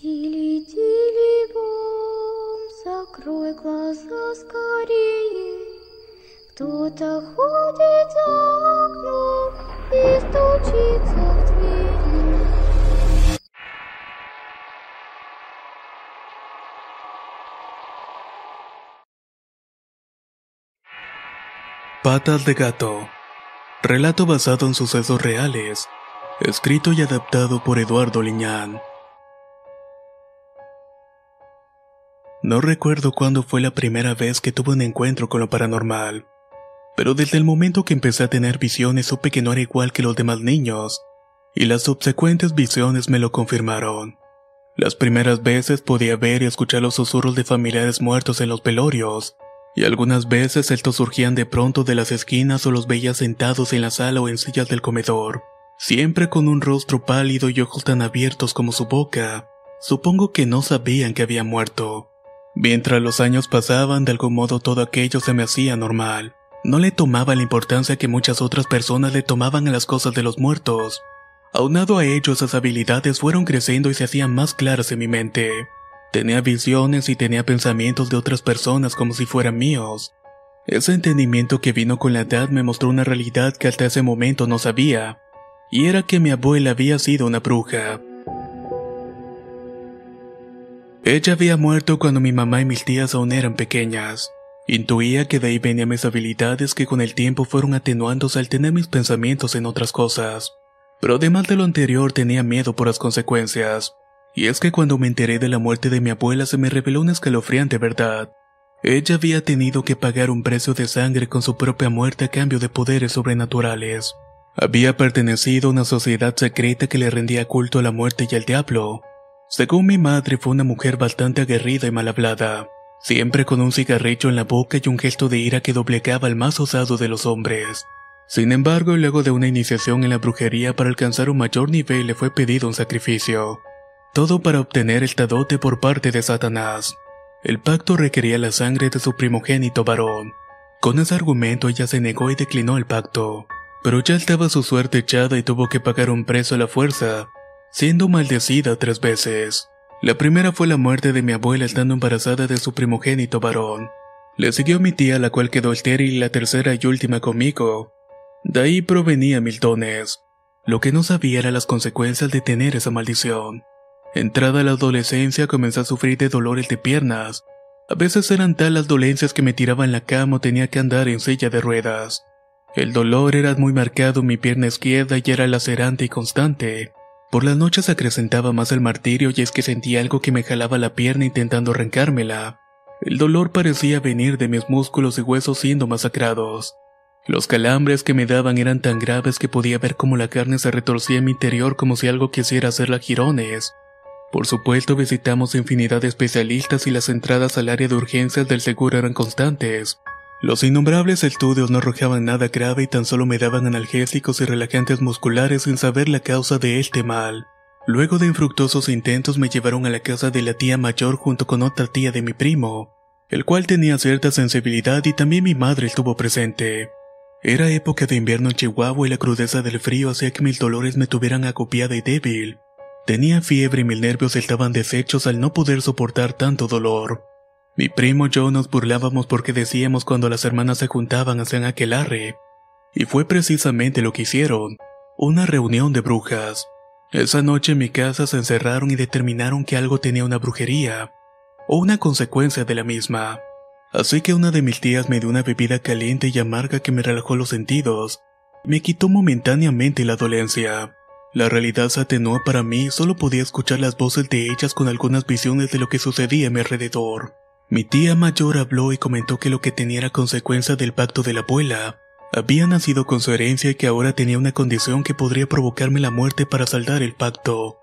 Тили, тили, бом, закрой глаза скорее. Кто-то ходит за окном и стучится в двери. Patas de gato. Relato basado en sucesos reales. Escrito y adaptado por Eduardo Liñán. No recuerdo cuándo fue la primera vez que tuve un encuentro con lo paranormal. Pero desde el momento que empecé a tener visiones supe que no era igual que los demás niños. Y las subsecuentes visiones me lo confirmaron. Las primeras veces podía ver y escuchar los susurros de familiares muertos en los velorios, y algunas veces estos surgían de pronto de las esquinas o los veía sentados en la sala o en sillas del comedor, siempre con un rostro pálido y ojos tan abiertos como su boca. Supongo que no sabían que había muerto. Mientras los años pasaban, de algún modo todo aquello se me hacía normal. No le tomaba la importancia que muchas otras personas le tomaban a las cosas de los muertos. Aunado a ello, esas habilidades fueron creciendo y se hacían más claras en mi mente. Tenía visiones y tenía pensamientos de otras personas como si fueran míos. Ese entendimiento que vino con la edad me mostró una realidad que hasta ese momento no sabía, y era que mi abuela había sido una bruja. Ella había muerto cuando mi mamá y mis tías aún eran pequeñas. Intuía que de ahí venían mis habilidades que con el tiempo fueron atenuándose al tener mis pensamientos en otras cosas. Pero además de lo anterior tenía miedo por las consecuencias. Y es que cuando me enteré de la muerte de mi abuela se me reveló una escalofriante verdad. Ella había tenido que pagar un precio de sangre con su propia muerte a cambio de poderes sobrenaturales. Había pertenecido a una sociedad secreta que le rendía culto a la muerte y al diablo. Según mi madre fue una mujer bastante aguerrida y mal hablada, siempre con un cigarrillo en la boca y un gesto de ira que doblegaba al más osado de los hombres. Sin embargo, luego de una iniciación en la brujería para alcanzar un mayor nivel le fue pedido un sacrificio. Todo para obtener esta dote por parte de Satanás. El pacto requería la sangre de su primogénito varón. Con ese argumento ella se negó y declinó el pacto. Pero ya estaba su suerte echada y tuvo que pagar un precio a la fuerza, siendo maldecida tres veces. La primera fue la muerte de mi abuela estando embarazada de su primogénito varón. Le siguió mi tía, la cual quedó estéril, y la tercera y última conmigo. De ahí provenía mil dones. Lo que no sabía era las consecuencias de tener esa maldición. Entrada la adolescencia comencé a sufrir de dolores de piernas. A veces eran tal las dolencias que me tiraba en la cama o tenía que andar en silla de ruedas. El dolor era muy marcado en mi pierna izquierda y era lacerante y constante. Por las noches acrecentaba más el martirio y es que sentía algo que me jalaba la pierna intentando arrancármela. El dolor parecía venir de mis músculos y huesos siendo masacrados. Los calambres que me daban eran tan graves que podía ver cómo la carne se retorcía en mi interior como si algo quisiera hacerla girones. Por supuesto visitamos infinidad de especialistas y las entradas al área de urgencias del seguro eran constantes. Los innombrables estudios no arrojaban nada grave y tan solo me daban analgésicos y relajantes musculares sin saber la causa de este mal. Luego de infructuosos intentos me llevaron a la casa de la tía mayor junto con otra tía de mi primo, el cual tenía cierta sensibilidad y también mi madre estuvo presente. Era época de invierno en Chihuahua y la crudeza del frío hacía que mis dolores me tuvieran acopiada y débil. Tenía fiebre y mis nervios estaban deshechos al no poder soportar tanto dolor. Mi primo y yo nos burlábamos porque decíamos cuando las hermanas se juntaban hacían aquelarre. Y fue precisamente lo que hicieron, una reunión de brujas. Esa noche en mi casa se encerraron y determinaron que algo tenía una brujería, o una consecuencia de la misma. Así que una de mis tías me dio una bebida caliente y amarga que me relajó los sentidos, me quitó momentáneamente la dolencia. La realidad se atenuó para mí solo podía escuchar las voces de ellas con algunas visiones de lo que sucedía a mi alrededor. Mi tía mayor habló y comentó que lo que tenía era consecuencia del pacto de la abuela. Había nacido con su herencia y que ahora tenía una condición que podría provocarme la muerte para saldar el pacto.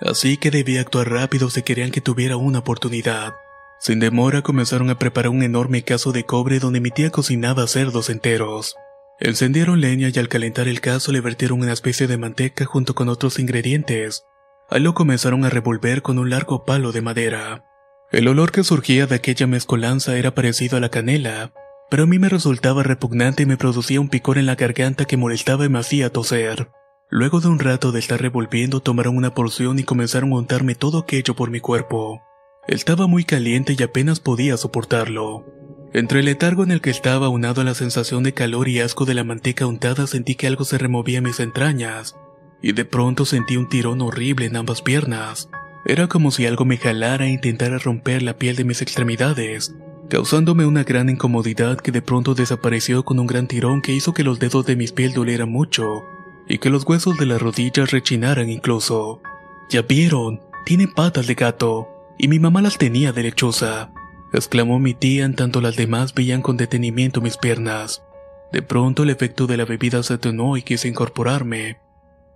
Así que debía actuar rápido si querían que tuviera una oportunidad. Sin demora comenzaron a preparar un enorme caso de cobre donde mi tía cocinaba cerdos enteros. Encendieron leña y al calentar el caso le vertieron una especie de manteca junto con otros ingredientes. Ahí lo comenzaron a revolver con un largo palo de madera. El olor que surgía de aquella mezcolanza era parecido a la canela, pero a mí me resultaba repugnante y me producía un picor en la garganta que molestaba y me hacía toser. Luego de un rato de estar revolviendo tomaron una porción y comenzaron a untarme todo aquello por mi cuerpo. Estaba muy caliente y apenas podía soportarlo. Entre el letargo en el que estaba unado a la sensación de calor y asco de la manteca untada sentí que algo se removía en mis entrañas, y de pronto sentí un tirón horrible en ambas piernas. Era como si algo me jalara e intentara romper la piel de mis extremidades, causándome una gran incomodidad que de pronto desapareció con un gran tirón que hizo que los dedos de mis pies dolieran mucho y que los huesos de las rodillas rechinaran incluso. Ya vieron, tiene patas de gato, y mi mamá las tenía de lechosa, exclamó mi tía en tanto las demás veían con detenimiento mis piernas. De pronto el efecto de la bebida se atenuó y quise incorporarme.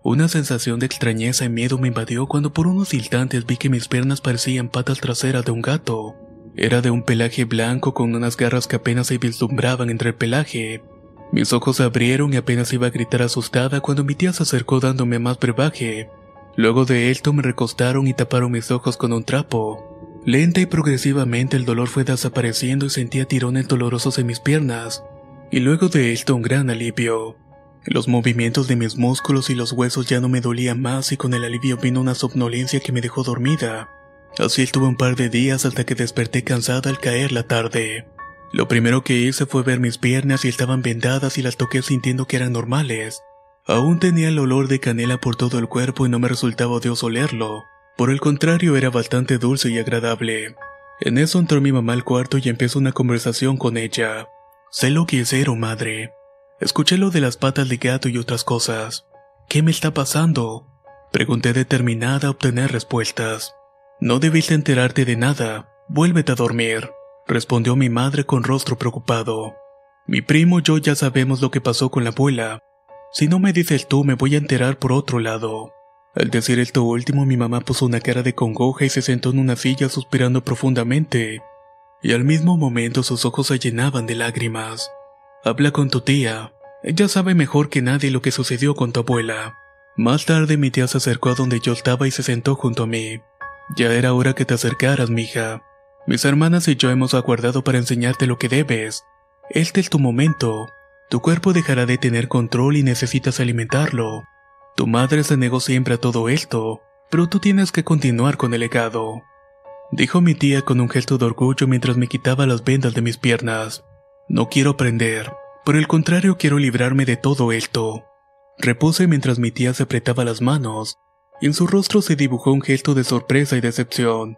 Una sensación de extrañeza y miedo me invadió cuando por unos instantes vi que mis piernas parecían patas traseras de un gato. Era de un pelaje blanco con unas garras que apenas se vislumbraban entre el pelaje. Mis ojos se abrieron y apenas iba a gritar asustada cuando mi tía se acercó dándome más brebaje. Luego de esto me recostaron y taparon mis ojos con un trapo. Lenta y progresivamente el dolor fue desapareciendo y sentía tirones dolorosos en mis piernas. Y luego de esto un gran alivio. Los movimientos de mis músculos y los huesos ya no me dolían más y con el alivio vino una somnolencia que me dejó dormida. Así estuve un par de días hasta que desperté cansada al caer la tarde. Lo primero que hice fue ver mis piernas y estaban vendadas y las toqué sintiendo que eran normales. Aún tenía el olor de canela por todo el cuerpo y no me resultaba odioso olerlo. Por el contrario, era bastante dulce y agradable. En eso entró mi mamá al cuarto y empezó una conversación con ella. Sé lo que es cero, madre. Escuché lo de las patas de gato y otras cosas. ¿Qué me está pasando? Pregunté determinada a obtener respuestas. No debiste enterarte de nada. Vuélvete a dormir, respondió mi madre con rostro preocupado. Mi primo y yo ya sabemos lo que pasó con la abuela. Si no me dices tú, me voy a enterar por otro lado. Al decir esto último, mi mamá puso una cara de congoja y se sentó en una silla suspirando profundamente. Y al mismo momento sus ojos se llenaban de lágrimas. Habla con tu tía. Ella sabe mejor que nadie lo que sucedió con tu abuela. Más tarde mi tía se acercó a donde yo estaba y se sentó junto a mí. Ya era hora que te acercaras, mija. Mis hermanas y yo hemos aguardado para enseñarte lo que debes. Este es tu momento. Tu cuerpo dejará de tener control y necesitas alimentarlo. Tu madre se negó siempre a todo esto, pero tú tienes que continuar con el legado. Dijo mi tía con un gesto de orgullo mientras me quitaba las vendas de mis piernas. No quiero aprender, por el contrario quiero librarme de todo esto. Repuse mientras mi tía se apretaba las manos, y en su rostro se dibujó un gesto de sorpresa y decepción.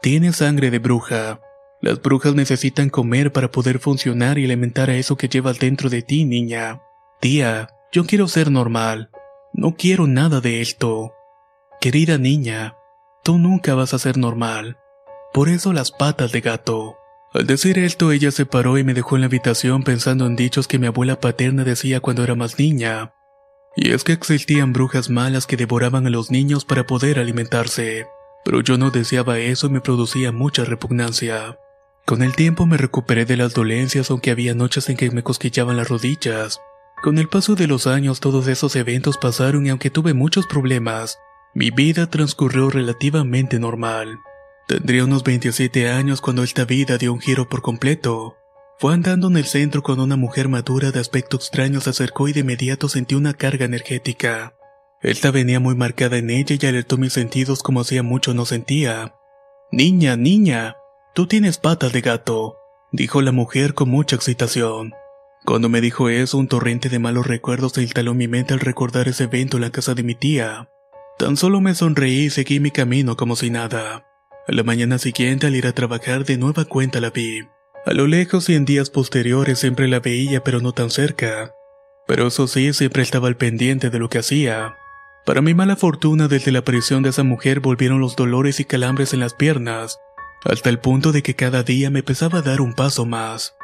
Tiene sangre de bruja. Las brujas necesitan comer para poder funcionar y alimentar a eso que llevas dentro de ti, niña. Tía, yo quiero ser normal. No quiero nada de esto. Querida niña, tú nunca vas a ser normal. Por eso las patas de gato. Al decir esto, ella se paró y me dejó en la habitación pensando en dichos que mi abuela paterna decía cuando era más niña. Y es que existían brujas malas que devoraban a los niños para poder alimentarse, pero yo no deseaba eso y me producía mucha repugnancia. Con el tiempo me recuperé de las dolencias aunque había noches en que me cosquillaban las rodillas. Con el paso de los años todos esos eventos pasaron y aunque tuve muchos problemas, mi vida transcurrió relativamente normal. Tendría unos 27 años cuando esta vida dio un giro por completo. Fue andando en el centro con una mujer madura de aspecto extraño se acercó y de inmediato sentí una carga energética. Esta venía muy marcada en ella y alertó mis sentidos como hacía mucho no sentía. Niña, niña, tú tienes patas de gato, dijo la mujer con mucha excitación. Cuando me dijo eso, un torrente de malos recuerdos se instaló en mi mente al recordar ese evento en la casa de mi tía. Tan solo me sonreí y seguí mi camino como si nada. A la mañana siguiente, al ir a trabajar, de nueva cuenta la vi. A lo lejos y en días posteriores siempre la veía pero no tan cerca. Pero eso sí, siempre estaba al pendiente de lo que hacía. Para mi mala fortuna, desde la aparición de esa mujer volvieron los dolores y calambres en las piernas, hasta el punto de que cada día me pesaba dar un paso más.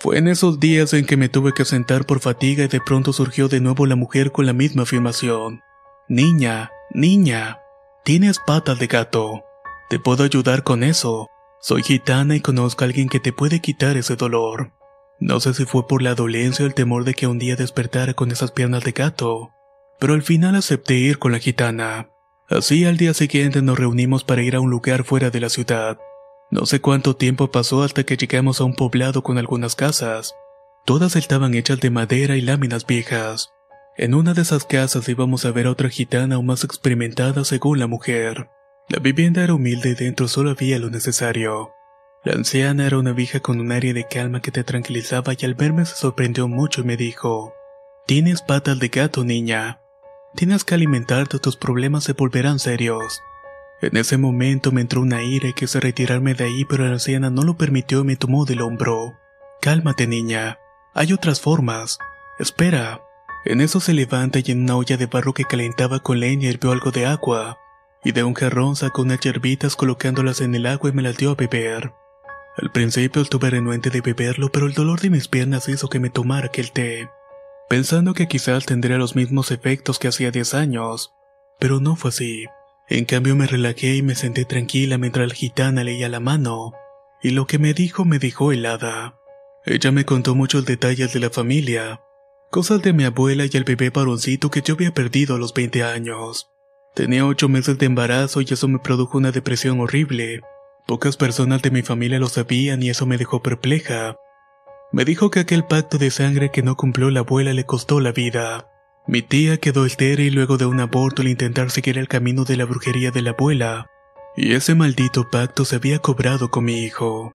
Fue en esos días en que me tuve que sentar por fatiga y de pronto surgió de nuevo la mujer con la misma afirmación. Niña, niña. Tienes patas de gato. Te puedo ayudar con eso. Soy gitana y conozco a alguien que te puede quitar ese dolor. No sé si fue por la dolencia o el temor de que un día despertara con esas piernas de gato, pero al final acepté ir con la gitana. Así al día siguiente nos reunimos para ir a un lugar fuera de la ciudad. No sé cuánto tiempo pasó hasta que llegamos a un poblado con algunas casas. Todas estaban hechas de madera y láminas viejas. En una de esas casas íbamos a ver a otra gitana aún más experimentada según la mujer. La vivienda era humilde y dentro solo había lo necesario. La anciana era una vieja con un aire de calma que te tranquilizaba y al verme se sorprendió mucho y me dijo, Tienes patas de gato, niña. Tienes que alimentarte tus problemas se volverán serios. En ese momento me entró una ira y quise retirarme de ahí, pero la anciana no lo permitió y me tomó del hombro. Cálmate, niña. Hay otras formas. Espera. En eso se levanta y en una olla de barro que calentaba con leña hirvió algo de agua, y de un jarrón sacó unas yerbitas colocándolas en el agua y me las dio a beber. Al principio estuve renuente de beberlo, pero el dolor de mis piernas hizo que me tomara aquel té, pensando que quizás tendría los mismos efectos que hacía 10 años, pero no fue así. En cambio me relajé y me senté tranquila mientras la gitana leía la mano, y lo que me dijo me dejó helada. Ella me contó muchos detalles de la familia, cosas de mi abuela y el bebé varoncito que yo había perdido a los 20 años. Tenía ocho meses de embarazo y eso me produjo una depresión horrible, Pocas personas de mi familia lo sabían y eso me dejó perpleja. Me dijo que aquel pacto de sangre que no cumplió la abuela le costó la vida. Mi tía quedó estéril luego de un aborto al intentar seguir el camino de la brujería de la abuela, y ese maldito pacto se había cobrado con mi hijo.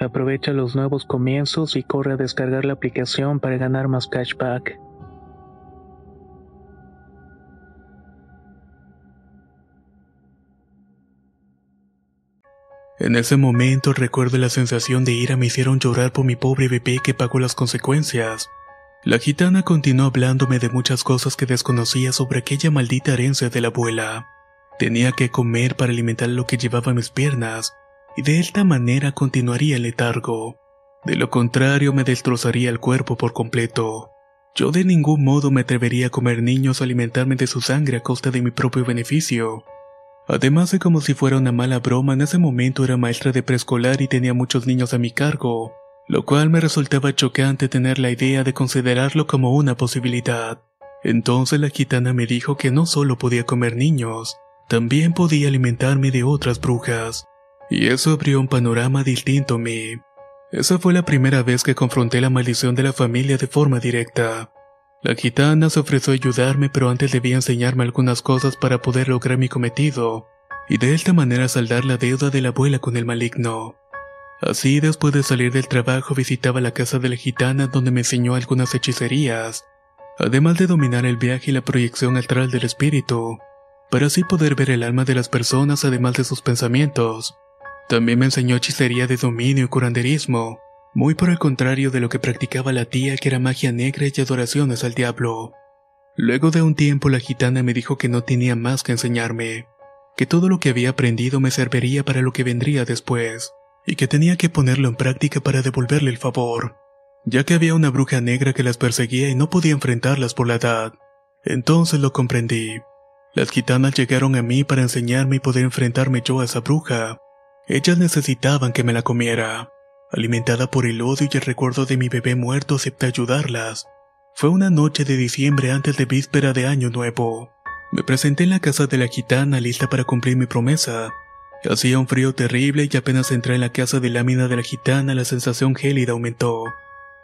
Aprovecha los nuevos comienzos y corre a descargar la aplicación para ganar más cashback. En ese momento recuerdo la sensación de ira me hicieron llorar por mi pobre bebé que pagó las consecuencias. La gitana continuó hablándome de muchas cosas que desconocía sobre aquella maldita herencia de la abuela. Tenía que comer para alimentar lo que llevaba mis piernas, y de esta manera continuaría el letargo. De lo contrario me destrozaría el cuerpo por completo. Yo de ningún modo me atrevería a comer niños o alimentarme de su sangre a costa de mi propio beneficio. Además de como si fuera una mala broma, en ese momento era maestra de preescolar y tenía muchos niños a mi cargo, lo cual me resultaba chocante tener la idea de considerarlo como una posibilidad. Entonces la gitana me dijo que no solo podía comer niños, también podía alimentarme de otras brujas. Y eso abrió un panorama distinto a mí. Esa fue la primera vez que confronté la maldición de la familia de forma directa. La gitana se ofreció a ayudarme, pero antes debía enseñarme algunas cosas para poder lograr mi cometido, y de esta manera saldar la deuda de la abuela con el maligno. Así, después de salir del trabajo, visitaba la casa de la gitana donde me enseñó algunas hechicerías, además de dominar el viaje y la proyección astral del espíritu, para así poder ver el alma de las personas además de sus pensamientos. También me enseñó hechicería de dominio y curanderismo, muy por el contrario de lo que practicaba la tía que era magia negra y adoraciones al diablo. Luego de un tiempo la gitana me dijo que no tenía más que enseñarme, que todo lo que había aprendido me serviría para lo que vendría después, y que tenía que ponerlo en práctica para devolverle el favor, ya que había una bruja negra que las perseguía y no podía enfrentarlas por la edad. Entonces lo comprendí. Las gitanas llegaron a mí para enseñarme y poder enfrentarme yo a esa bruja. Ellas necesitaban que me la comiera. Alimentada por el odio y el recuerdo de mi bebé muerto, acepté ayudarlas. Fue una noche de diciembre antes de víspera de Año Nuevo. Me presenté en la casa de la gitana lista para cumplir mi promesa. Hacía un frío terrible y apenas entré en la casa de lámina de la gitana la sensación gélida aumentó,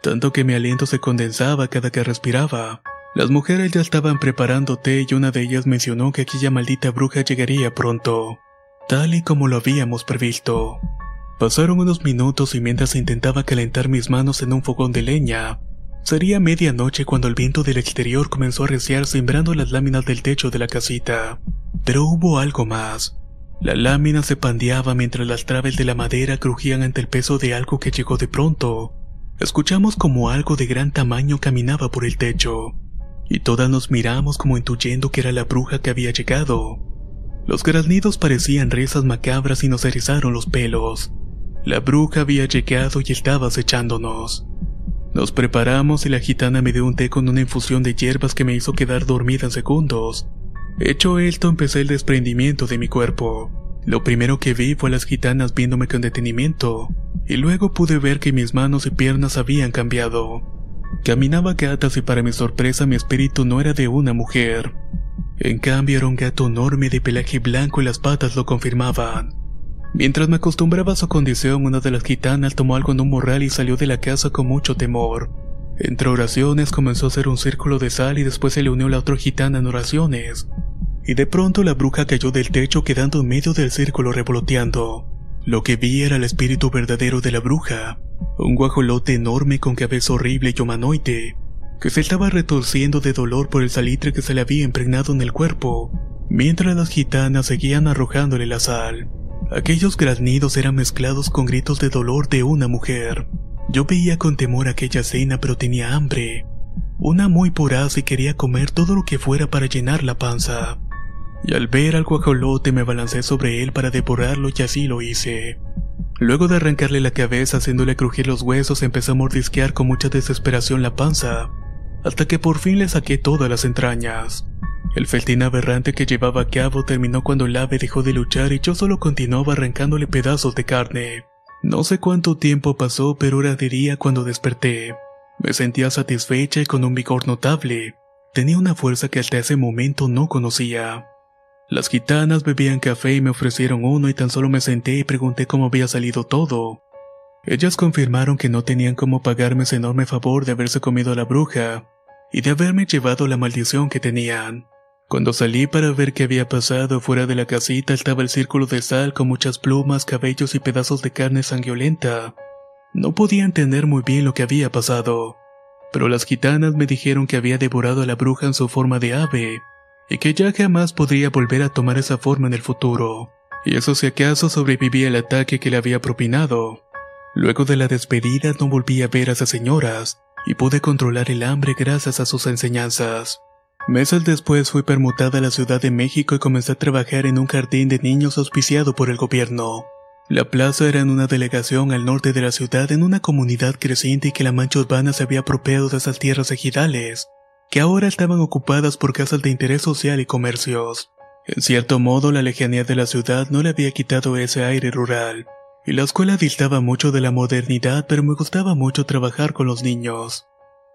tanto que mi aliento se condensaba cada que respiraba. Las mujeres ya estaban preparando té y una de ellas mencionó que aquella maldita bruja llegaría pronto, tal y como lo habíamos previsto. Pasaron unos minutos y mientras intentaba calentar mis manos en un fogón de leña, sería medianoche cuando el viento del exterior comenzó a reciar sembrando las láminas del techo de la casita. Pero hubo algo más. La lámina se pandeaba mientras las traves de la madera crujían ante el peso de algo que llegó de pronto. Escuchamos como algo de gran tamaño caminaba por el techo, y todas nos miramos como intuyendo que era la bruja que había llegado. Los graznidos parecían risas macabras y nos erizaron los pelos. La bruja había llegado y estaba acechándonos. Nos preparamos y la gitana me dio un té con una infusión de hierbas que me hizo quedar dormida en segundos. Hecho esto, empecé el desprendimiento de mi cuerpo. Lo primero que vi fue a las gitanas viéndome con detenimiento, y luego pude ver que mis manos y piernas habían cambiado. Caminaba gatas y para mi sorpresa mi espíritu no era de una mujer. En cambio era un gato enorme de pelaje blanco y las patas lo confirmaban. Mientras me acostumbraba a su condición, una de las gitanas tomó algo en un morral y salió de la casa con mucho temor. Entre oraciones comenzó a hacer un círculo de sal y después se le unió la otra gitana en oraciones. Y de pronto la bruja cayó del techo quedando en medio del círculo revoloteando. Lo que vi era el espíritu verdadero de la bruja, un guajolote enorme con cabeza horrible y humanoide, que se estaba retorciendo de dolor por el salitre que se le había impregnado en el cuerpo, mientras las gitanas seguían arrojándole la sal. Aquellos graznidos eran mezclados con gritos de dolor de una mujer. Yo veía con temor aquella cena pero tenía hambre. Una muy voraz y quería comer todo lo que fuera para llenar la panza. Y al ver al guajolote me balancé sobre él para devorarlo y así lo hice. Luego de arrancarle la cabeza haciéndole crujir los huesos empecé a mordisquear con mucha desesperación la panza, hasta que por fin le saqué todas las entrañas. El feltín aberrante que llevaba a cabo terminó cuando el ave dejó de luchar y yo solo continuaba arrancándole pedazos de carne. No sé cuánto tiempo pasó, pero era de día cuando desperté. Me sentía satisfecha y con un vigor notable. Tenía una fuerza que hasta ese momento no conocía. Las gitanas bebían café y me ofrecieron uno y tan solo me senté y pregunté cómo había salido todo. Ellas confirmaron que no tenían cómo pagarme ese enorme favor de haberse comido a la bruja y de haberme llevado la maldición que tenían. Cuando salí para ver qué había pasado fuera de la casita estaba el círculo de sal con muchas plumas, cabellos y pedazos de carne sanguinolenta. No podía entender muy bien lo que había pasado, pero las gitanas me dijeron que había devorado a la bruja en su forma de ave, y que ya jamás podría volver a tomar esa forma en el futuro. y eso si acaso sobrevivía el ataque que le había propinado. Luego de la despedida no volví a ver a esas señoras y pude controlar el hambre gracias a sus enseñanzas. Meses después fui permutada a la Ciudad de México y comencé a trabajar en un jardín de niños auspiciado por el gobierno. La plaza era en una delegación al norte de la ciudad en una comunidad creciente y que la mancha urbana se había apropiado de esas tierras ejidales, que ahora estaban ocupadas por casas de interés social y comercios. En cierto modo, la lejanía de la ciudad no le había quitado ese aire rural, y la escuela distaba mucho de la modernidad, pero me gustaba mucho trabajar con los niños.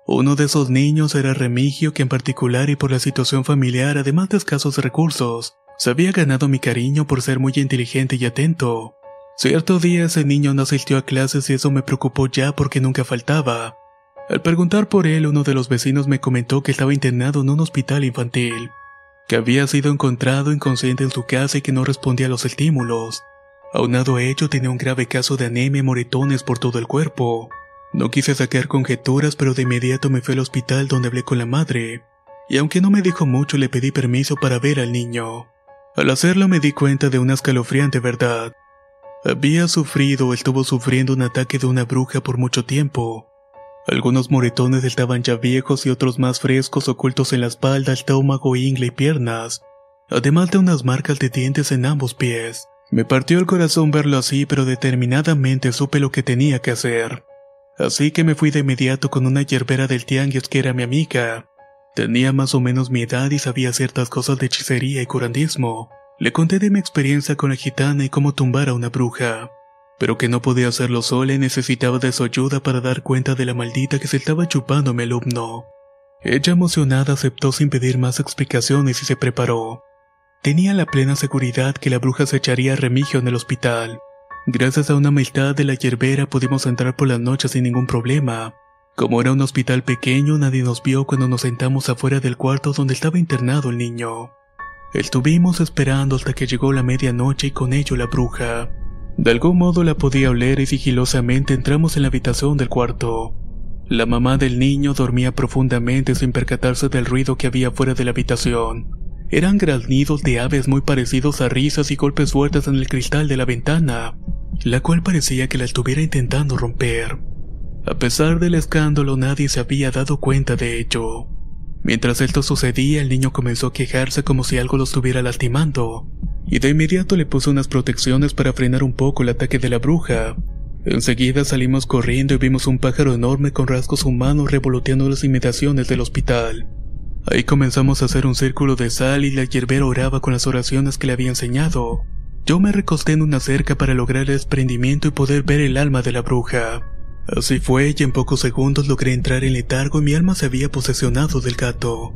Uno de esos niños era Remigio, que en particular y por la situación familiar, además de escasos recursos, se había ganado mi cariño por ser muy inteligente y atento. Cierto día ese niño no asistió a clases y eso me preocupó ya porque nunca faltaba. Al preguntar por él, uno de los vecinos me comentó que estaba internado en un hospital infantil, que había sido encontrado inconsciente en su casa y que no respondía a los estímulos. Aunado a ello, tenía un grave caso de anemia y moretones por todo el cuerpo. No quise sacar conjeturas, pero de inmediato me fui al hospital donde hablé con la madre. Y aunque no me dijo mucho, le pedí permiso para ver al niño. Al hacerlo me di cuenta de una escalofriante verdad. Había sufrido o estuvo sufriendo un ataque de una bruja por mucho tiempo. Algunos moretones estaban ya viejos y otros más frescos ocultos en la espalda, estómago, ingle y piernas, además de unas marcas de dientes en ambos pies. Me partió el corazón verlo así, pero determinadamente supe lo que tenía que hacer. Así que me fui de inmediato con una yerbera del tianguis que era mi amiga. Tenía más o menos mi edad y sabía ciertas cosas de hechicería y curandismo. Le conté de mi experiencia con la gitana y cómo tumbar a una bruja, pero que no podía hacerlo sola y necesitaba de su ayuda para dar cuenta de la maldita que se estaba chupando a mi alumno. Ella emocionada aceptó sin pedir más explicaciones y se preparó. Tenía la plena seguridad que la bruja se echaría a Remigio en el hospital. Gracias a una amistad de la yerbera pudimos entrar por la noche sin ningún problema. Como era un hospital pequeño, nadie nos vio cuando nos sentamos afuera del cuarto donde estaba internado el niño. Estuvimos esperando hasta que llegó la medianoche y con ello la bruja. De algún modo la podía oler y sigilosamente entramos en la habitación del cuarto. La mamá del niño dormía profundamente sin percatarse del ruido que había fuera de la habitación. Eran graznidos de aves muy parecidos a risas y golpes fuertes en el cristal de la ventana, la cual parecía que la estuviera intentando romper. A pesar del escándalo nadie se había dado cuenta de ello. Mientras esto sucedía, el niño comenzó a quejarse como si algo lo estuviera lastimando, y de inmediato le puso unas protecciones para frenar un poco el ataque de la bruja. Enseguida salimos corriendo y vimos un pájaro enorme con rasgos humanos revoloteando las inmediaciones del hospital. Ahí comenzamos a hacer un círculo de sal y la hierbera oraba con las oraciones que le había enseñado. Yo me recosté en una cerca para lograr el desprendimiento y poder ver el alma de la bruja. Así fue y en pocos segundos logré entrar en letargo y mi alma se había posesionado del gato.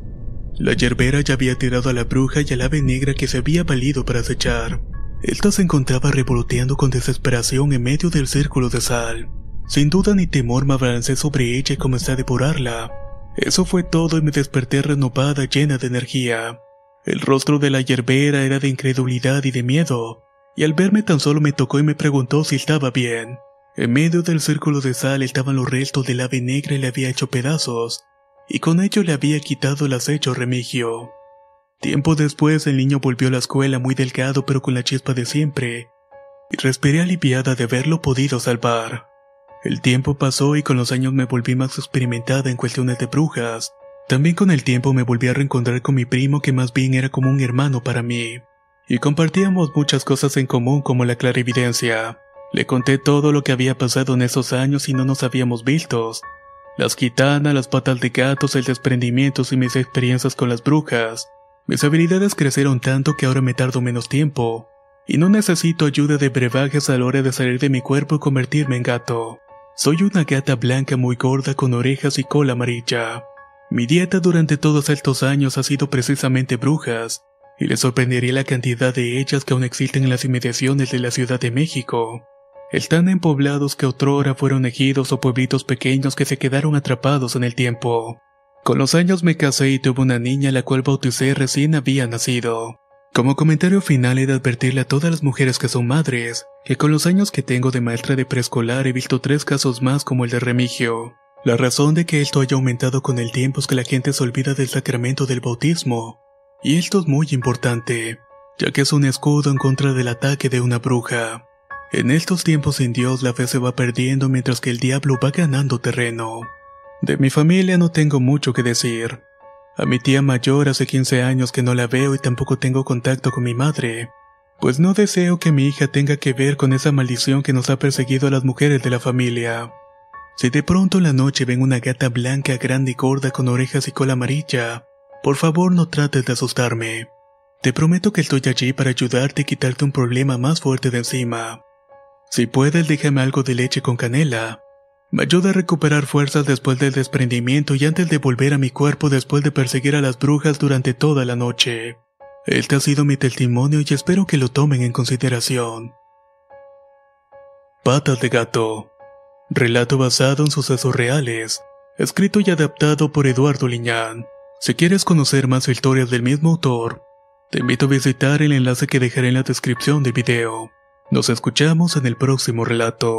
La yerbera ya había tirado a la bruja y al ave negra que se había valido para acechar. Esta se encontraba revoloteando con desesperación en medio del círculo de sal. Sin duda ni temor me abalancé sobre ella y comencé a devorarla. Eso fue todo y me desperté renovada llena de energía. El rostro de la yerbera era de incredulidad y de miedo, y al verme tan solo me tocó y me preguntó si estaba bien. En medio del círculo de sal estaban los restos del ave negra y le había hecho pedazos, y con ello le había quitado el acecho Remigio. Tiempo después el niño volvió a la escuela muy delgado pero con la chispa de siempre, y respiré aliviada de haberlo podido salvar. El tiempo pasó y con los años me volví más experimentada en cuestiones de brujas. También con el tiempo me volví a reencontrar con mi primo que más bien era como un hermano para mí. Y compartíamos muchas cosas en común como la clarividencia. Le conté todo lo que había pasado en esos años y no nos habíamos visto. Las gitanas, las patas de gatos, el desprendimiento y mis experiencias con las brujas. Mis habilidades crecieron tanto que ahora me tardo menos tiempo. Y no necesito ayuda de brebajes a la hora de salir de mi cuerpo y convertirme en gato. Soy una gata blanca muy gorda con orejas y cola amarilla. Mi dieta durante todos estos años ha sido precisamente brujas, y le sorprendería la cantidad de ellas que aún existen en las inmediaciones de la Ciudad de México. Están en poblados que otrora fueron ejidos o pueblitos pequeños que se quedaron atrapados en el tiempo. Con los años me casé y tuve una niña la cual bauticé recién había nacido. Como comentario final he de advertirle a todas las mujeres que son madres, que con los años que tengo de maestra de preescolar he visto tres casos más como el de Remigio. La razón de que esto haya aumentado con el tiempo es que la gente se olvida del sacramento del bautismo. Y esto es muy importante. ya que es un escudo en contra del ataque de una bruja. En estos tiempos sin Dios la fe se va perdiendo mientras que el diablo va ganando terreno. De mi familia no tengo mucho que decir. A mi tía mayor hace 15 años que no la veo y tampoco tengo contacto con mi madre, pues no deseo que mi hija tenga que ver con esa maldición que nos ha perseguido a las mujeres de la familia. Si de pronto en la noche ven una gata blanca, grande y gorda con orejas y cola amarilla, por favor no trates de asustarme. Te prometo que estoy allí para ayudarte y quitarte un problema más fuerte de encima. Si puedes, déjame algo de leche con canela. Me ayuda a recuperar fuerzas después del desprendimiento y antes de volver a mi cuerpo después de perseguir a las brujas durante toda la noche. Este ha sido mi testimonio y espero que lo tomen en consideración. Patas de gato. Relato basado en sucesos reales. Escrito y adaptado por Eduardo Liñán. Si quieres conocer más historias del mismo autor, te invito a visitar el enlace que dejaré en la descripción del video. Nos escuchamos en el próximo relato.